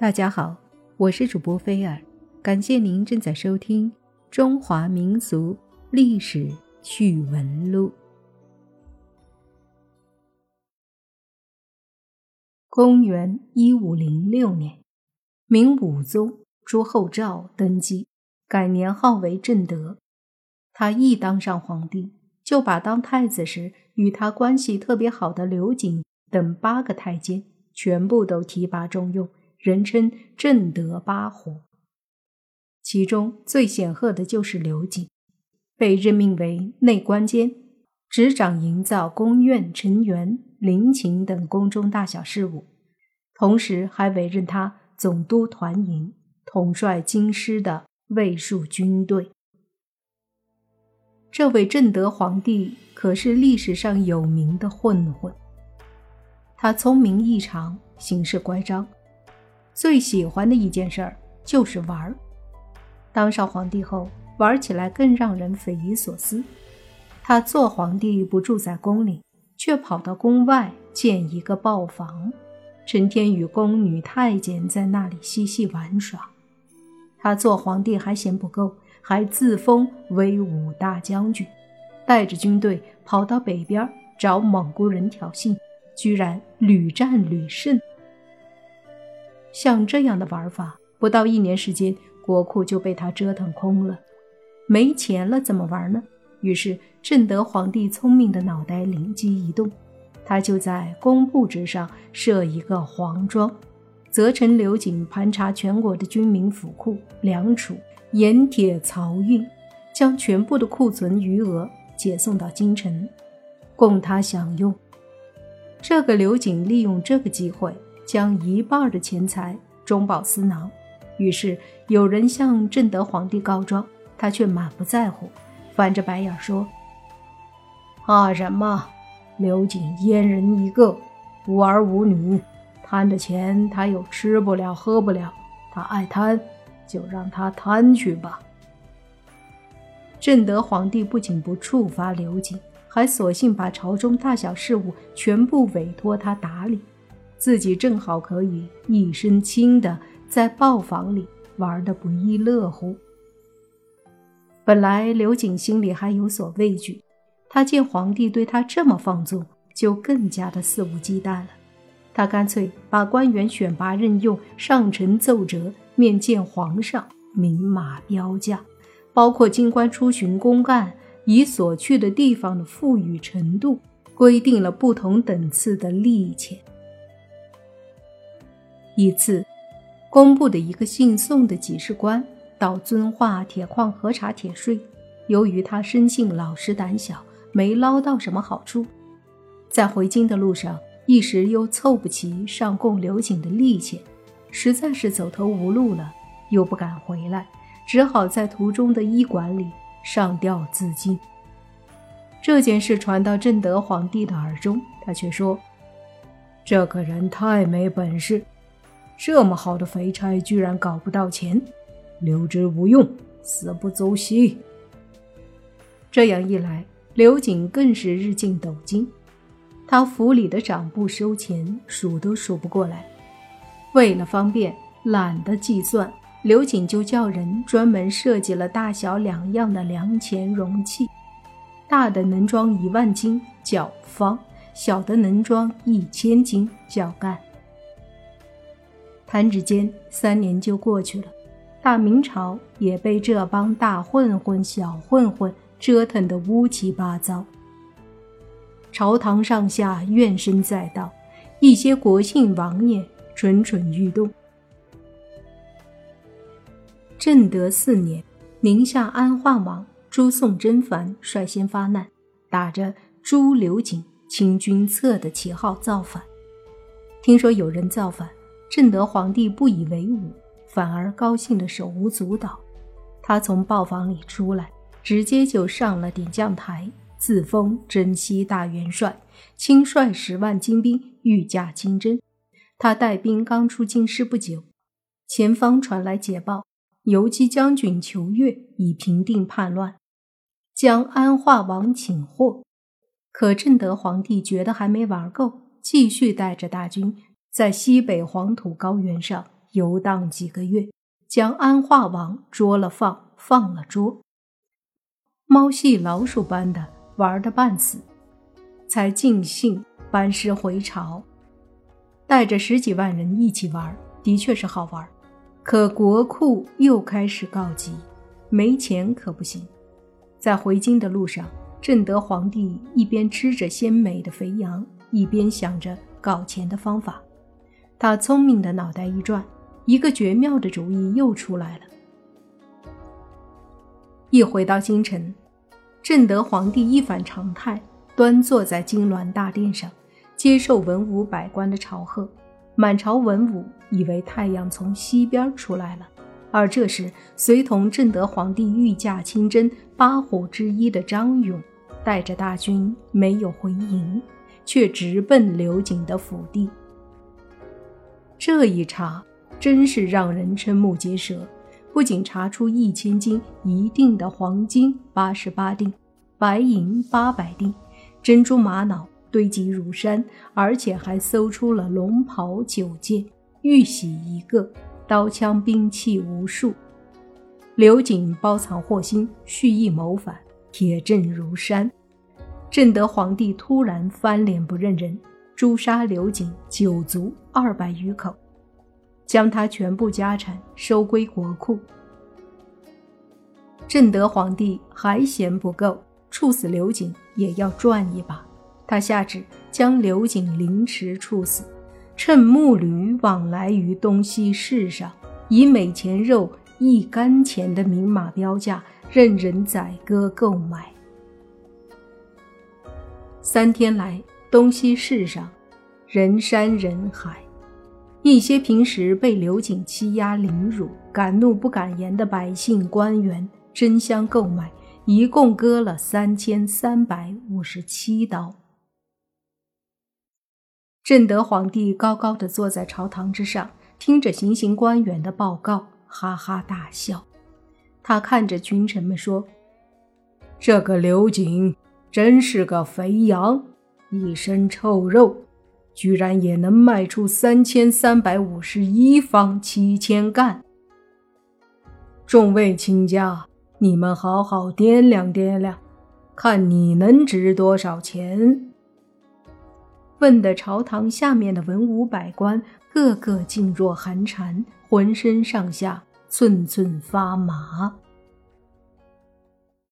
大家好，我是主播菲尔，感谢您正在收听《中华民俗历史趣闻录》。公元一五零六年，明武宗朱厚照登基，改年号为正德。他一当上皇帝，就把当太子时与他关系特别好的刘瑾等八个太监全部都提拔重用。人称正德八虎，其中最显赫的就是刘瑾，被任命为内官监，执掌营造宫苑、城垣、陵寝等宫中大小事务，同时还委任他总督团营，统帅京师的卫戍军队。这位正德皇帝可是历史上有名的混混，他聪明异常，行事乖张。最喜欢的一件事儿就是玩儿。当上皇帝后，玩起来更让人匪夷所思。他做皇帝不住在宫里，却跑到宫外建一个豹房，成天与宫女太监在那里嬉戏玩耍。他做皇帝还嫌不够，还自封威武大将军，带着军队跑到北边找蒙古人挑衅，居然屡战屡胜。像这样的玩法，不到一年时间，国库就被他折腾空了。没钱了怎么玩呢？于是正德皇帝聪明的脑袋灵机一动，他就在工部之上设一个皇庄，责成刘瑾盘查全国的军民府库、粮储、盐铁漕运，将全部的库存余额解送到京城，供他享用。这个刘瑾利用这个机会。将一半的钱财中饱私囊，于是有人向正德皇帝告状，他却满不在乎，翻着白眼说：“怕什么？刘瑾阉人一个，无儿无女，贪的钱他又吃不了喝不了，他爱贪，就让他贪去吧。”正德皇帝不仅不处罚刘瑾，还索性把朝中大小事务全部委托他打理。自己正好可以一身轻的在豹房里玩得不亦乐乎。本来刘瑾心里还有所畏惧，他见皇帝对他这么放纵，就更加的肆无忌惮了。他干脆把官员选拔任用、上呈奏折、面见皇上，明码标价，包括京官出巡公干，以所去的地方的富裕程度，规定了不同等次的利钱。一次，工部的一个姓宋的给事官到遵化铁矿核查铁税，由于他生性老实胆小，没捞到什么好处，在回京的路上，一时又凑不齐上供刘瑾的利钱，实在是走投无路了，又不敢回来，只好在途中的医馆里上吊自尽。这件事传到正德皇帝的耳中，他却说：“这个人太没本事。”这么好的肥差，居然搞不到钱，留之无用，死不足惜。这样一来，刘瑾更是日进斗金，他府里的掌簿收钱数都数不过来。为了方便，懒得计算，刘瑾就叫人专门设计了大小两样的粮钱容器，大的能装一万斤，叫方；小的能装一千斤，叫干。弹指间，三年就过去了，大明朝也被这帮大混混、小混混折腾得乌七八糟。朝堂上下怨声载道，一些国姓王爷蠢蠢欲动。正德四年，宁夏安化王朱宋真烦率先发难，打着朱刘瑾清君侧的旗号造反。听说有人造反。正德皇帝不以为忤，反而高兴的手舞足蹈。他从豹房里出来，直接就上了点将台，自封征西大元帅，亲率十万精兵御驾亲征。他带兵刚出京师不久，前方传来捷报，游击将军裘越已平定叛乱，将安化王擒获。可正德皇帝觉得还没玩够，继续带着大军。在西北黄土高原上游荡几个月，将安化王捉了放，放了捉，猫戏老鼠般的玩的半死，才尽兴班师回朝，带着十几万人一起玩，的确是好玩。可国库又开始告急，没钱可不行。在回京的路上，正德皇帝一边吃着鲜美的肥羊，一边想着搞钱的方法。他聪明的脑袋一转，一个绝妙的主意又出来了。一回到京城，正德皇帝一反常态，端坐在金銮大殿上，接受文武百官的朝贺。满朝文武以为太阳从西边出来了。而这时，随同正德皇帝御驾亲征八虎之一的张勇，带着大军没有回营，却直奔刘瑾的府邸。这一查，真是让人瞠目结舌。不仅查出一千斤一锭的黄金八十八锭，白银八百锭，珍珠玛瑙堆积如山，而且还搜出了龙袍九件，玉玺一个。刀枪兵器无数，刘瑾包藏祸心，蓄意谋反，铁证如山。正德皇帝突然翻脸不认人，诛杀刘瑾九族二百余口，将他全部家产收归国库。正德皇帝还嫌不够，处死刘瑾也要赚一把。他下旨将刘瑾凌迟处死。趁木驴往来于东西市上，以每钱肉一干钱的明码标价，任人宰割购买。三天来，东西市上人山人海，一些平时被刘瑾欺压凌辱、敢怒不敢言的百姓官员争相购买，一共割了三千三百五十七刀。正德皇帝高高的坐在朝堂之上，听着行刑官员的报告，哈哈大笑。他看着群臣们说：“这个刘瑾真是个肥羊，一身臭肉，居然也能卖出三千三百五十一方七千干。众位卿家，你们好好掂量掂量，看你能值多少钱。”问的朝堂下面的文武百官个个噤若寒蝉，浑身上下寸寸发麻。